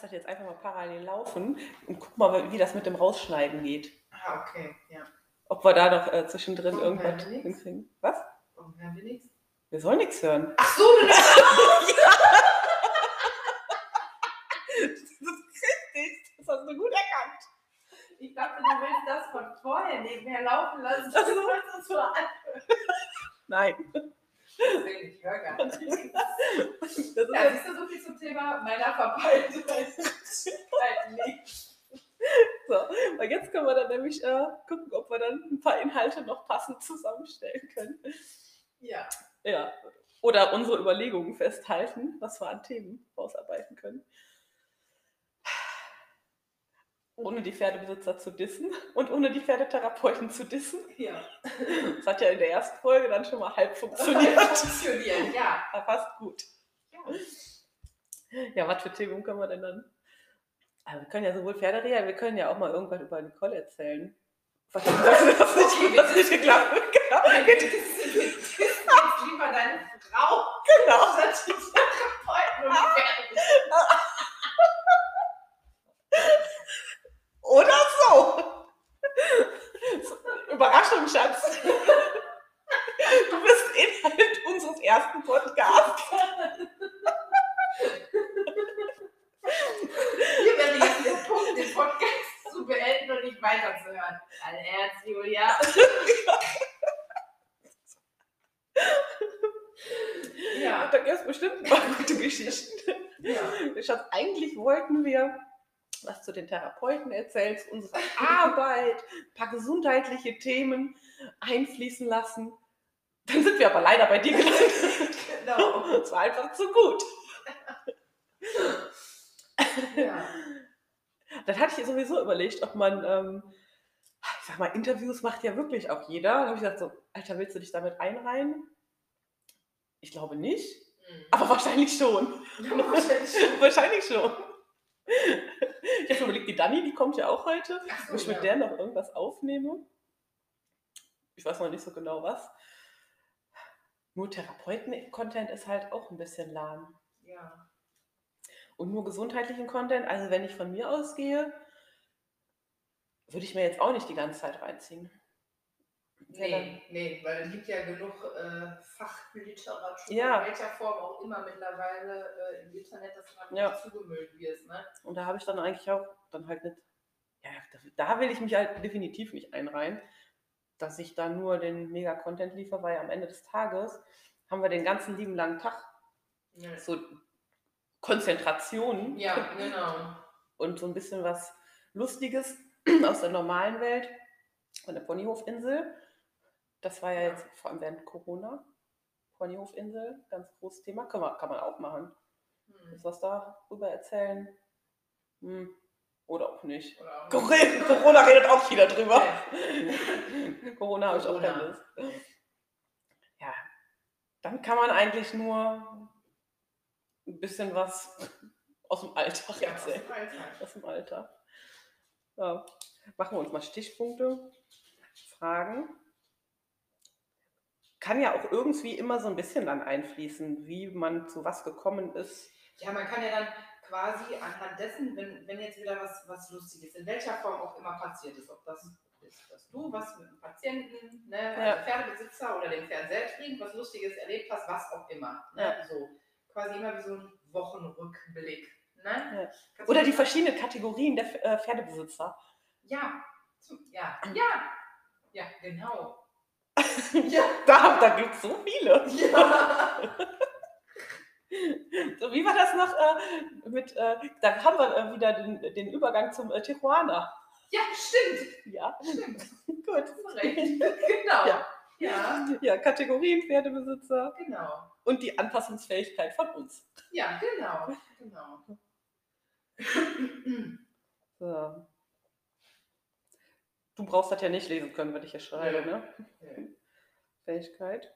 lasse das jetzt einfach mal parallel laufen und guck mal, wie das mit dem Rausschneiden geht. Ah, okay, ja. Ob wir da noch äh, zwischendrin Warum irgendwas hinkriegen. Was? Warum hören wir nichts? Wir sollen nichts hören. Ach so, du nimmst Das ist richtig. Das hast du gut erkannt. Ich dachte, du willst das von vorher nebenher laufen lassen. Wolltest uns so an. Nein. Ich höre gar nicht. Das ist Ja, siehst du, so viel zum Thema meiner Verpeiltheit. so. Weil jetzt können wir dann nämlich äh, gucken, ob wir dann ein paar Inhalte noch passend zusammenstellen können. Ja. Ja. Oder unsere Überlegungen festhalten, was wir an Themen ausarbeiten können. Ohne die Pferdebesitzer zu dissen und ohne die Pferdetherapeuten zu dissen. Ja. Das hat ja in der ersten Folge dann schon mal halb funktioniert. Funktioniert, ja. Aber fast gut. ja. Ja, was für Themen können wir denn dann? Also wir können ja sowohl Pferdereha, wir können ja auch mal irgendwas über Nicole erzählen. Was das was nicht, was nicht geklappt hat. Genau. lieber deine Frau genau. statt die Therapeuten und Pferde. Oder so. Überraschung, Schatz. Du bist Inhalt unseres ersten Podcasts. Hier wäre jetzt der Punkt, den Podcast zu beenden und nicht weiterzuhören. Dein Ernst, Julia. Ja. Da gibt es bestimmt ein paar gute Geschichten. ja. Schatz, eigentlich wollten wir was zu den Therapeuten erzählen, zu unserer Arbeit, ein paar gesundheitliche Themen einfließen lassen. Dann sind wir aber leider bei dir gelandet. Genau. Es war einfach zu gut. Ja. Dann hatte ich sowieso überlegt, ob man, ähm, ich sag mal, Interviews macht ja wirklich auch jeder. Da habe ich gesagt, so, Alter, willst du dich damit einreihen? Ich glaube nicht, aber wahrscheinlich schon. Wahrscheinlich. wahrscheinlich schon. Ich habe schon überlegt, die Dani, die kommt ja auch heute. So, Ob ich mit ja. der noch irgendwas aufnehme. Ich weiß noch nicht so genau was. Nur Therapeuten-Content ist halt auch ein bisschen lahm. Ja. Und nur gesundheitlichen Content, also wenn ich von mir ausgehe, würde ich mir jetzt auch nicht die ganze Zeit reinziehen. Nee, nee, weil es gibt ja genug äh, Fachliteratur, Ja. in welcher Form auch immer mittlerweile äh, im Internet, dass du Ja. ja. zugemüllt wirst. Ne? Und da habe ich dann eigentlich auch dann halt nicht, ja, da, da will ich mich halt definitiv nicht einreihen, dass ich da nur den Mega-Content liefere, weil am Ende des Tages haben wir den ganzen lieben langen Tag Ja. so Konzentration ja, genau. und so ein bisschen was Lustiges aus der normalen Welt von der Ponyhofinsel. Das war ja jetzt vor allem während Corona. Ponyhofinsel, ganz großes Thema. Kann man, kann man auch machen. Hm. Du was darüber erzählen? Hm. Oder auch nicht. Oder auch Corona Corona redet auch wieder drüber. Ja. Corona habe ich auch Corona. vermisst. Ja, dann kann man eigentlich nur ein bisschen was aus dem Alltag Ja, aus erzählen. dem Alltag. Aus dem Alltag. Ja. Machen wir uns mal Stichpunkte, Fragen. Kann ja auch irgendwie immer so ein bisschen dann einfließen, wie man zu was gekommen ist. Ja, man kann ja dann quasi anhand dessen, wenn, wenn jetzt wieder was, was Lustiges, in welcher Form auch immer passiert ist, ob das ist, dass du was mit einem Patienten, ne, Ja. also Pferdebesitzer oder dem Pferd selbst irgendwas Lustiges erlebt hast, was auch immer. Ne? Ja. So quasi immer wie so ein Wochenrückblick. Ne? Ja. Oder die verschiedenen Kategorien der äh, Pferdebesitzer. Ja, ja, ja, ja, genau. Ja, Da, da gibt es so viele. ja. So, wie war das noch äh, mit, äh, da haben wir äh, wieder den, den Übergang zum äh, Tijuana. ja, stimmt. Ja, Stimmt. gut. Recht. Genau. Ja. ja, Ja, Kategorien Pferdebesitzer genau. und die Anpassungsfähigkeit von uns. Ja, genau. Genau. So. Du brauchst das ja nicht lesen können, was ich hier schreibe, Nö. ne? Nö. Fähigkeit.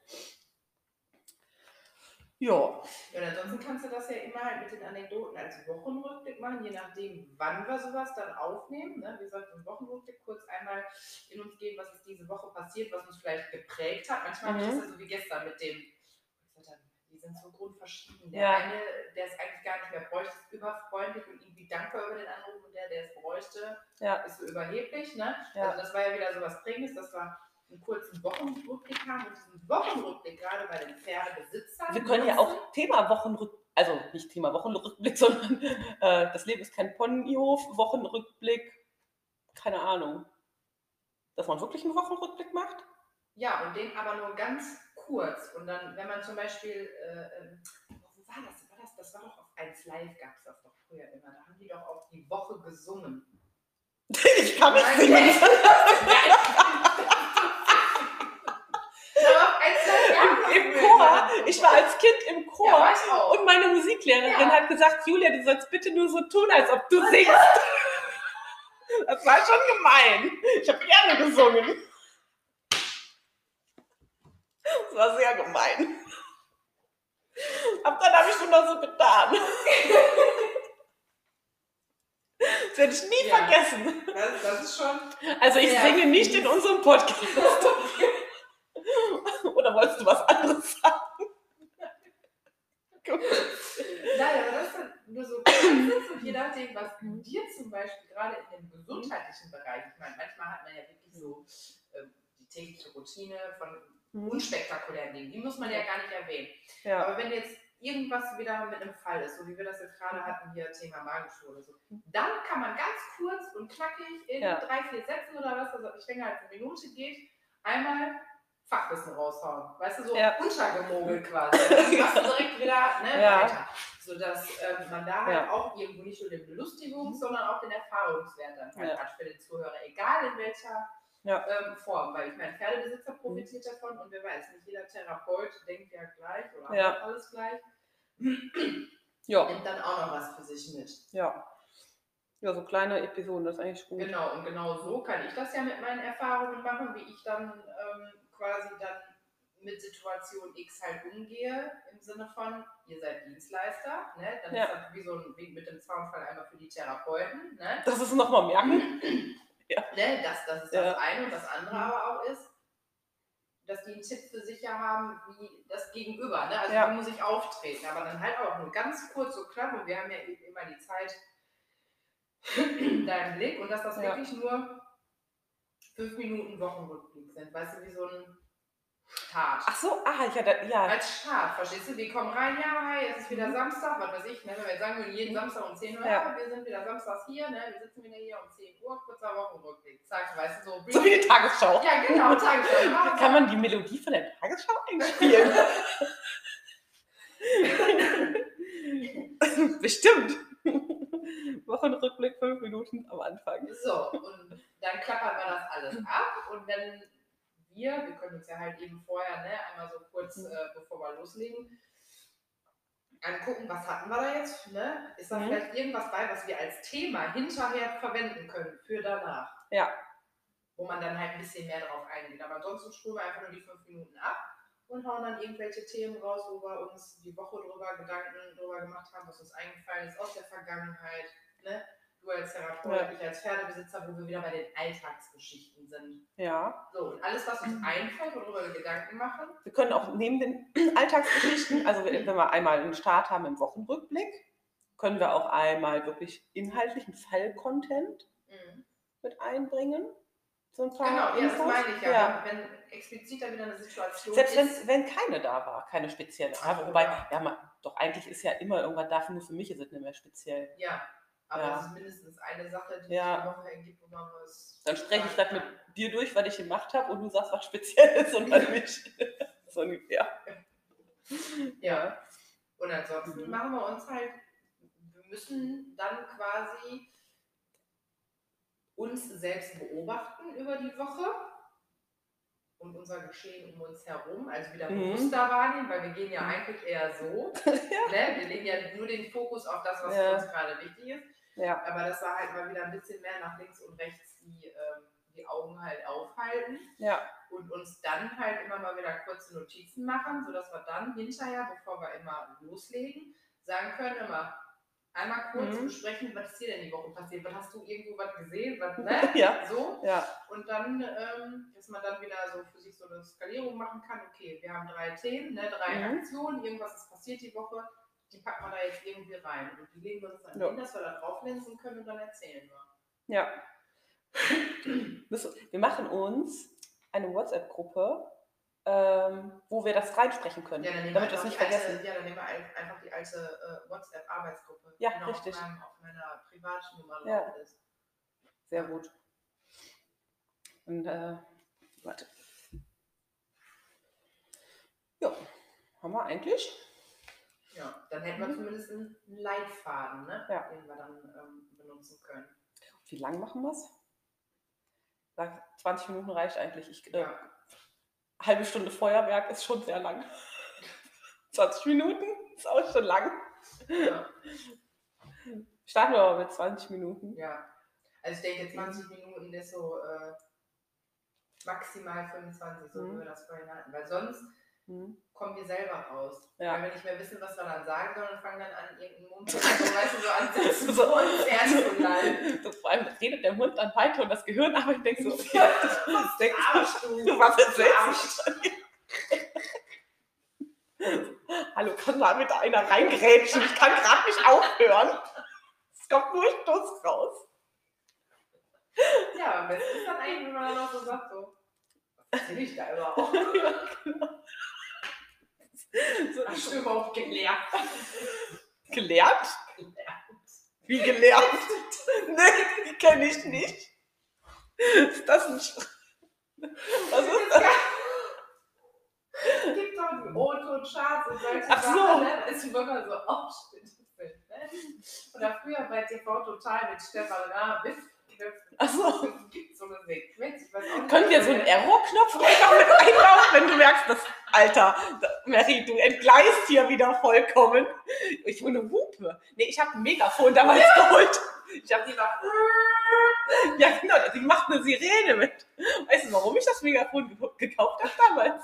Ja, Ja, und ansonsten kannst du das ja immer halt mit den Anekdoten als Wochenrückblick machen, je nachdem, wann wir sowas dann aufnehmen. Ne? Wie gesagt, im Wochenrückblick kurz einmal in uns gehen, was ist diese Woche passiert, was uns vielleicht geprägt hat. Manchmal Mhm. ist es ja so wie gestern mit dem, die sind so grundverschieden. Der Ja. eine, der es eigentlich gar nicht mehr bräuchte, ist überfreundlich und irgendwie dankbar über den Anruf und der, der es bräuchte, Ja. ist so überheblich. Ne? Ja. Also das war ja wieder so was Prägendes, dass wir einen kurzen Wochenrückblick haben und diesen Wochenrückblick gerade bei den Pferdebesitzern. Wir können ja auch Thema Wochenrückblick, also nicht Thema Wochenrückblick, sondern äh, das Leben ist kein Ponyhof, Wochenrückblick, keine Ahnung. Dass man wirklich einen Wochenrückblick macht? Ja, und den aber nur ganz kurz. Und dann, wenn man zum Beispiel, äh, ähm, wo war das? War das? Das war doch auf 1 Live, gab es das doch früher immer. Da haben die doch auch die Woche gesungen. ich kann nicht singen. nee. Aber auf 1 Live gab es Im früher Chor. immer. Ich war als Kind im Chor. Ja. Und meine Musiklehrerin Ja. hat gesagt, Julia, du sollst bitte nur so tun, als ob du singst. Das war schon gemein. Ich habe gerne gesungen. Das war sehr gemein. Ab dann habe ich nur noch so getan. Das werde ich nie Ja. vergessen. Das, das ist schon. Also ich Ja. singe nicht in unserem Podcast. Oder wolltest du was anderes sagen? Gut. Nein, aber das ist dann nur so nachdem, was dir zum Beispiel gerade in dem gesundheitlichen Bereich, ich meine, manchmal hat man ja wirklich so ähm, die tägliche Routine von unspektakulären Dingen, die muss man ja gar nicht erwähnen. Ja. Aber wenn jetzt irgendwas wieder mit einem Fall ist, so wie wir das jetzt gerade hatten, hier Thema Magenschule oder so, dann kann man ganz kurz und knackig in Ja. drei, vier Sätzen oder was, also ich denke halt eine Minute geht, einmal Fachwissen raushauen. Weißt du, so Ja. untergemogelt quasi. Dann machst du direkt wieder ne, Ja. weiter. Sodass ähm, man da halt Ja. auch irgendwo nicht nur den Belustigungs-, sondern auch den Erfahrungswert dann halt hat für den Zuhörer, egal in welcher ähm, Form. Weil ich meine, Pferdebesitzer profitiert davon und wer weiß, nicht jeder Therapeut denkt ja gleich oder macht alles gleich. Ja, Nimmt dann auch noch was für sich mit. ja. Ja, so kleine Episoden, das ist eigentlich gut. Genau, und genau so kann ich das ja mit meinen Erfahrungen machen, wie ich dann ähm, quasi dann mit Situation X halt umgehe, im Sinne von, ihr seid Dienstleister, ne? dann Ja. ist das wie so ein Weg mit dem Zaunfall einmal für die Therapeuten, ne? Das ist nochmal merken. ne? Das, das ist Ja. das eine und das andere aber auch ist, dass die einen Tipp für sich ja haben, wie das Gegenüber, ne? also Ja. wie muss ich auftreten, aber dann halt auch nur ganz kurz so knapp und wir haben ja eben immer die Zeit da im Blick und dass das Ja. wirklich nur fünf Minuten Wochenrückblick sind, weißt du, wie so ein Start. Ach so, ah, ja, da, ja. Als Start, verstehst du? Wir kommen rein, ja, hi, es ist wieder Samstag, was weiß ich, ne? wenn wir jetzt sagen würden, jeden Samstag um 10 Uhr, Mhm. Ja. wir sind wieder samstags hier, ne? wir sitzen wieder hier um 10 Uhr, kurzer Wochenrückblick. Zack, weißt du, so. So wie die Tagesschau. Ja, genau, Tagesschau. Kann man die Melodie von der Tagesschau einspielen? Bestimmt. Wochenrückblick, fünf Minuten am Anfang. So, und dann klappern wir das alles ab und wenn wir, wir können uns ja halt eben vorher, ne, einmal so kurz, Mhm. äh, bevor wir loslegen, angucken, was hatten wir da jetzt, ne? Ist da Mhm. vielleicht irgendwas bei, was wir als Thema hinterher verwenden können für danach? Ja. Wo man dann halt ein bisschen mehr drauf eingeht. Aber ansonsten spulen wir einfach nur die fünf Minuten ab und hauen dann irgendwelche Themen raus, wo wir uns die Woche drüber Gedanken drüber gemacht haben, was uns eingefallen ist aus der Vergangenheit, ne? Du als Therapeut, Ja. ich als Pferdebesitzer, wo wir wieder bei den Alltagsgeschichten sind. Ja. So, und alles, was uns einfällt, worüber wir Gedanken machen, Wir können auch neben den Alltagsgeschichten, also wenn wir einmal einen Start haben im Wochenrückblick, können wir auch einmal wirklich inhaltlichen Fall-Content mit einbringen. So ein paar Genau, ja, das Infos. meine ich ja. ja. Wenn, explizit da wieder eine Situation Selbst ist. wenn, wenn keine da war, keine spezielle. Ach, wobei, ja. man, doch eigentlich ist ja immer irgendwas da, nur für mich ist es nicht mehr speziell. Ja, aber Ja. es ist mindestens eine Sache, die Ja. die Woche ergibt, wo man was. Dann spreche ich das mit dir durch, was ich gemacht habe und du sagst, was speziell ist und was nicht. so ungefähr. Ja. Und ansonsten Mhm. machen wir uns halt, wir müssen dann quasi uns selbst beobachten über die Woche und unser Geschehen um uns herum, also wieder Mhm. bewusster wahrnehmen, weil wir gehen ja Mhm. eigentlich eher so. Ja. ne? Wir legen ja nur den Fokus auf das, was Ja. für uns gerade wichtig ist. Ja. Aber dass wir halt mal wieder ein bisschen mehr nach links und rechts die, ähm, die Augen halt aufhalten Ja. und uns dann halt immer mal wieder kurze Notizen machen, sodass wir dann hinterher, bevor wir immer loslegen, sagen können immer, Einmal kurz Mhm. besprechen, was ist dir denn die Woche passiert? Was hast du irgendwo was gesehen? Was, ne? Ja. So. Ja. Und dann, ähm, dass man dann wieder so für sich so eine Skalierung machen kann. Okay, wir haben drei Themen, ne? drei Mhm. Aktionen, irgendwas ist passiert die Woche. Die packen wir da jetzt irgendwie rein. Und die legen wir uns dann Ja. hin, dass wir da drauflinsen können und dann erzählen wir. Ja. Wir machen uns eine WhatsApp-Gruppe, ähm, wo wir das reinsprechen können, Ja, damit wir es nicht die alte, vergessen. ja, dann nehmen wir ein- einfach die alte äh, WhatsApp-Arbeitsgruppe, Ja, die noch richtig. Auf, meinem, auf meiner Privatnummer Ja. drauf ist. Sehr gut. Und, äh, warte. Ja, haben wir eigentlich? Ja, dann hätten wir Mhm. zumindest einen Leitfaden, ne? Ja. den wir dann ähm, benutzen können. Wie lang machen wir es? 20 Minuten reicht eigentlich. Ich, äh, Ja. halbe Stunde Feuerwerk ist schon sehr lang. 20 Minuten ist auch schon lang. Ja. Starten wir aber mit 20 Minuten. ja. Also ich denke 20 Minuten ist so äh, maximal 25, so wie Mhm. wir das vorhin hatten. Weil sonst Hm. kommen wir selber raus. Ja. Wenn wir nicht mehr wissen, was wir dann sagen sollen und fangen dann an, irgendeinen Mund so, weißt du, so ansetzen, So. so uns ernst zu. So, vor allem redet der Mund dann weiter und das Gehirn aber ich denke so, okay, Ja. das denkst Arsch, du. du, was erzählst? Hallo, kann da bitte einer reingrätschen? Ich kann gerade nicht aufhören. Es kommt nur Stuss raus. Ja, am besten ist dann eigentlich, wenn man dann auch so sagt, so, was erzähl ich da überhaupt? So, Hast du überhaupt gelernt? gelernt? Wie gelernt? nee, die kenne ich nicht. Ist das ein Sch Was ist das? Es gibt doch die Auto-Charts und solche Ach so. Sachen, ne? Ist immer so aufschnittfilm, ne? Oder früher bei TV Total mit Stefan Raab, Knöpfen. Ach so. Es gibt so eine Sequenz, auch. Können wir so einen Error-Knopf einfach mit einbauen, wenn du merkst, dass, Alter, Mary, du entgleist hier wieder vollkommen. Ich hole eine Hupe. Nee, ich habe ein Megafon damals geholt. Ich habe Die war, ja genau, die macht eine Sirene mit. Weißt du, warum ich das Megafon ge gekauft habe damals?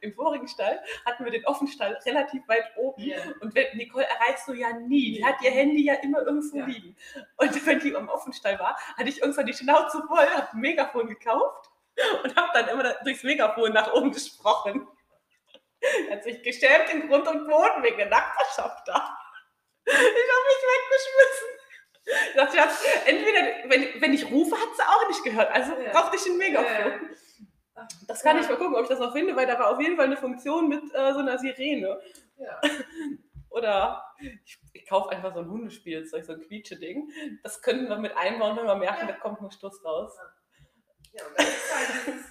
Im vorigen Stall hatten wir den Offenstall relativ weit oben. Ja. Und wenn, Nicole erreichst du ja nie. Die hat ihr Handy ja immer irgendwo Ja. liegen. Und wenn die am Offenstall war, hatte ich irgendwann die Schnauze voll, habe ein Megafon gekauft und habe dann immer durchs Megafon nach oben gesprochen. Hat sich geschämt in Grund und Boden wegen der Nachbarschaft da. Ich habe mich weggeschmissen. Ich dachte, ja, entweder, wenn, wenn ich rufe, hat sie auch nicht gehört. Also Ja. brauchte ich ein Megafon. Ja. Das kann Ja. ich mal gucken, ob ich das noch finde, weil da war auf jeden Fall eine Funktion mit äh, so einer Sirene. Ja. Oder ich, ich kaufe einfach so ein Hundespielzeug, so ein Quietsche-Ding. Das könnten wir mit einbauen, wenn wir merken, da kommt nur Stoß raus. ja, und dann ist halt dieses,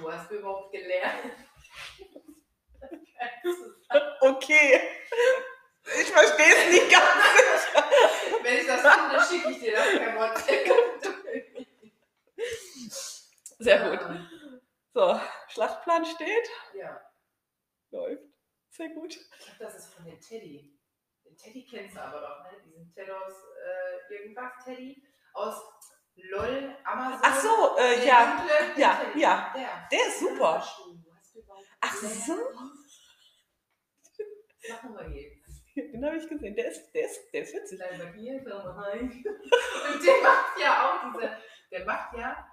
du, hast du überhaupt gelernt? Okay. Ich verstehe es nicht ganz. Wenn ich das finde, schicke ich dir das per WhatsApp. Sehr gut. So, Schlachtplan steht. Ja. Läuft. Sehr gut. Ich glaube, das ist von den Teddy. Den Teddy kennst du aber doch, ne? Diesen Ted aus äh, irgendwas Teddy. Aus LOL, Amazon. Ach so, äh, ja. dunkle, Ja, Teddy. ja. Der. Der ist super. Ach so. Machen wir jetzt. Den habe ich gesehen. Der ist, der ist, der ist witzig. Bei mir, komm rein. Und der macht ja auch diese, der macht ja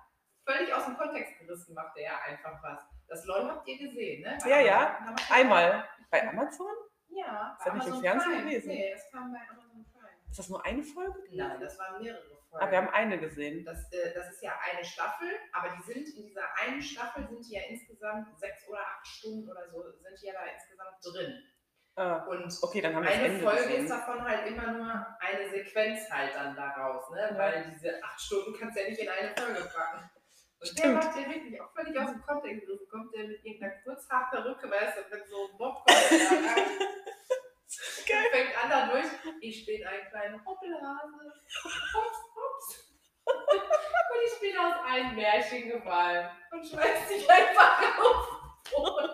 völlig aus dem Kontext gerissen, macht der ja einfach was. Das LOL habt ihr gesehen, ne? Bei Ja, ja. Einmal. Bei Amazon? Ja. Ist das bei nicht im Fernsehen Prime. gewesen? Nee, das kam bei Amazon Prime. Ist das nur eine Folge? Nein, das waren mehrere Folgen. Ah, wir haben eine gesehen. Das, äh, das ist ja eine Staffel, aber die sind in dieser einen Staffel sind die ja insgesamt sechs oder acht Stunden oder so, sind die ja da insgesamt drin. Ah, Und okay, dann haben wir eine Folge gesehen. ist davon halt immer nur eine Sequenz halt dann daraus, ne? Ja. Weil diese acht Stunden kannst du ja nicht in eine Folge packen. Und der Stimmt. macht ja wirklich auch völlig aus dem Kontext gerissen. Kommt der mit irgendeiner Kurzhaarperücke, weißt du, mit so einem Bob kommt der. Geil. Fängt an da durch. Ich bin ein kleiner Hoppelhase. Hops, hops. Und ich bin aus einem Märchen gefallen und schmeißt dich einfach auf. Boden.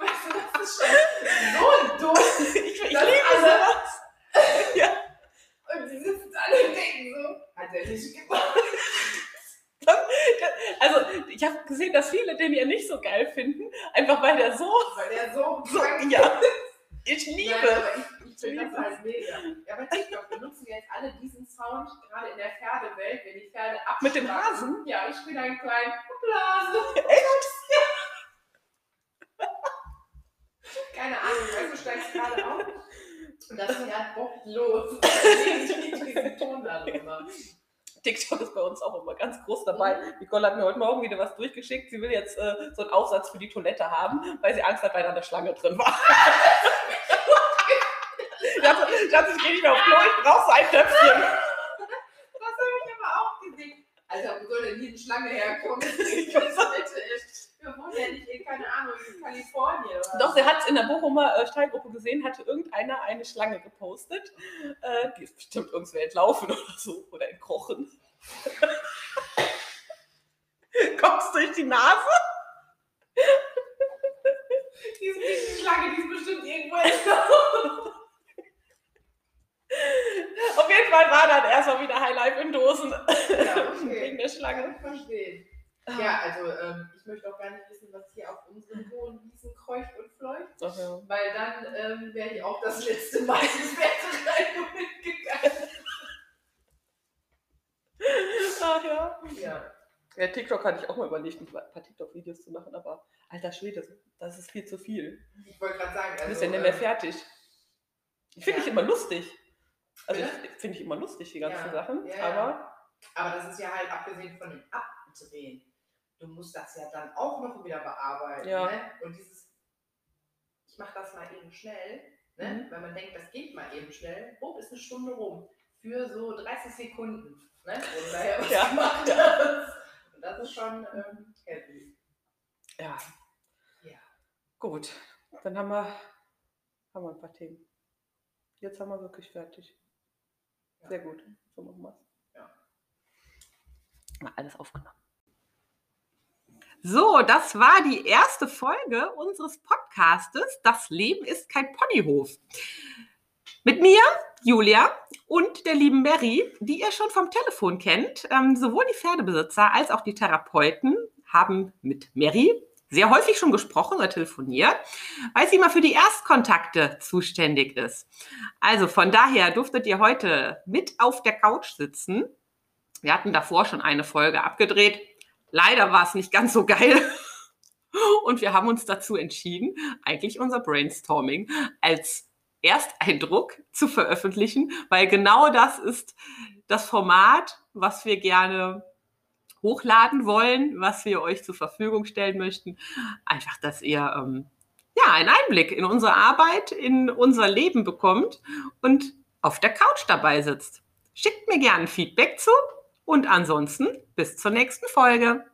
Weißt du, das ist schon so dumm. Ich, ich liebe alle- sowas. Ja. Und die sitzen alle und denken so, hat er nicht gemacht. Also, ich habe gesehen, dass viele den ja nicht so geil finden, einfach weil der so, Weil der so so ja, ich Nein, liebe. aber ich, ich das halt mega. Ja, bei TikTok benutzen wir jetzt alle diesen Sound, gerade in der Pferdewelt, wenn die Pferde abschlagen. Mit dem Hasen? Ja, ich bin ein kleiner Blase. Echt? Keine Ahnung, weißt du, steigst gerade auf und das Pferd bockt los. diesen Ton darüber. TikTok ist bei uns auch immer ganz groß dabei. Nicole hat mir heute Morgen wieder was durchgeschickt. Sie will jetzt äh, so einen Aufsatz für die Toilette haben, weil sie Angst hat, weil da eine Schlange drin war. ich dachte, ich dachte, ich gehe nicht mehr auf Klo, ich brauche so ein Töpfchen. Das habe ich aber auch gesehen. Alter, wo soll denn hier eine Schlange herkommen? Die Toilette ist. Wir wohnen ja nicht in, keine Ahnung, in Kalifornien. Oder Doch, sie hat es in der Bochumer äh, Steilgruppe gesehen, hatte irgendeiner eine Schlange gepostet. Äh, die ist bestimmt irgendwer entlaufen oder so oder entkrochen. Kommst durch die Nase? Die ist nicht die Schlange, die ist bestimmt irgendwo entkommen. Auf jeden Fall war dann erstmal wieder Highlife in Dosen. Ja, okay. Wegen der Schlange. ich verstehen. Ja, also ähm, ich möchte auch gar nicht wissen, was hier auf unseren hohen Wiesen kreucht und fleucht, Ach ja. weil dann ähm, wäre ich auch das letzte Mal ins Bett rein und mitgegangen. Ach ja. Ja. Ja, TikTok hatte ich auch mal überlegt, ein paar TikTok-Videos zu machen, aber alter Schwede, das ist viel zu viel. Ich wollte gerade sagen, Du also, bist ja nicht mehr ähm, fertig. Ich finde ja. ich immer lustig. Also finde ich immer lustig, die ganzen Ja, Sachen. ja. Aber Aber das ist ja halt abgesehen von dem Abdrehen. Du musst das ja dann auch noch wieder bearbeiten. Ja. Ne? Und dieses, ich mache das mal eben schnell, ne? Mhm. weil man denkt, das geht mal eben schnell. Oh, ist eine Stunde rum. Für so 30 Sekunden. Ne? Und daher was Ja. gemacht hast. Und das ist schon ähm, heavy. ja. Ja. Gut, dann haben wir, haben wir ein paar Themen. Jetzt haben wir wirklich fertig. Ja. Sehr gut. So machen wir es. Ja. Mal alles aufgenommen. So, das war die erste Folge unseres Podcastes. Das Leben ist kein Ponyhof. Mit mir, Julia und der lieben Mary, die ihr schon vom Telefon kennt. Ähm, sowohl die Pferdebesitzer als auch die Therapeuten haben mit Mary sehr häufig schon gesprochen oder telefoniert, weil sie immer für die Erstkontakte zuständig ist. Also von daher durftet ihr heute mit auf der Couch sitzen. Wir hatten davor schon eine Folge abgedreht. Leider war es nicht ganz so geil. Und wir haben uns dazu entschieden, eigentlich unser Brainstorming als Ersteindruck zu veröffentlichen, weil genau das ist das Format, was wir gerne hochladen wollen, was wir euch zur Verfügung stellen möchten. Einfach, dass ihr ähm, ja einen Einblick in unsere Arbeit, in unser Leben bekommt und auf der Couch dabei sitzt. Schickt mir gerne Feedback zu und ansonsten bis zur nächsten Folge.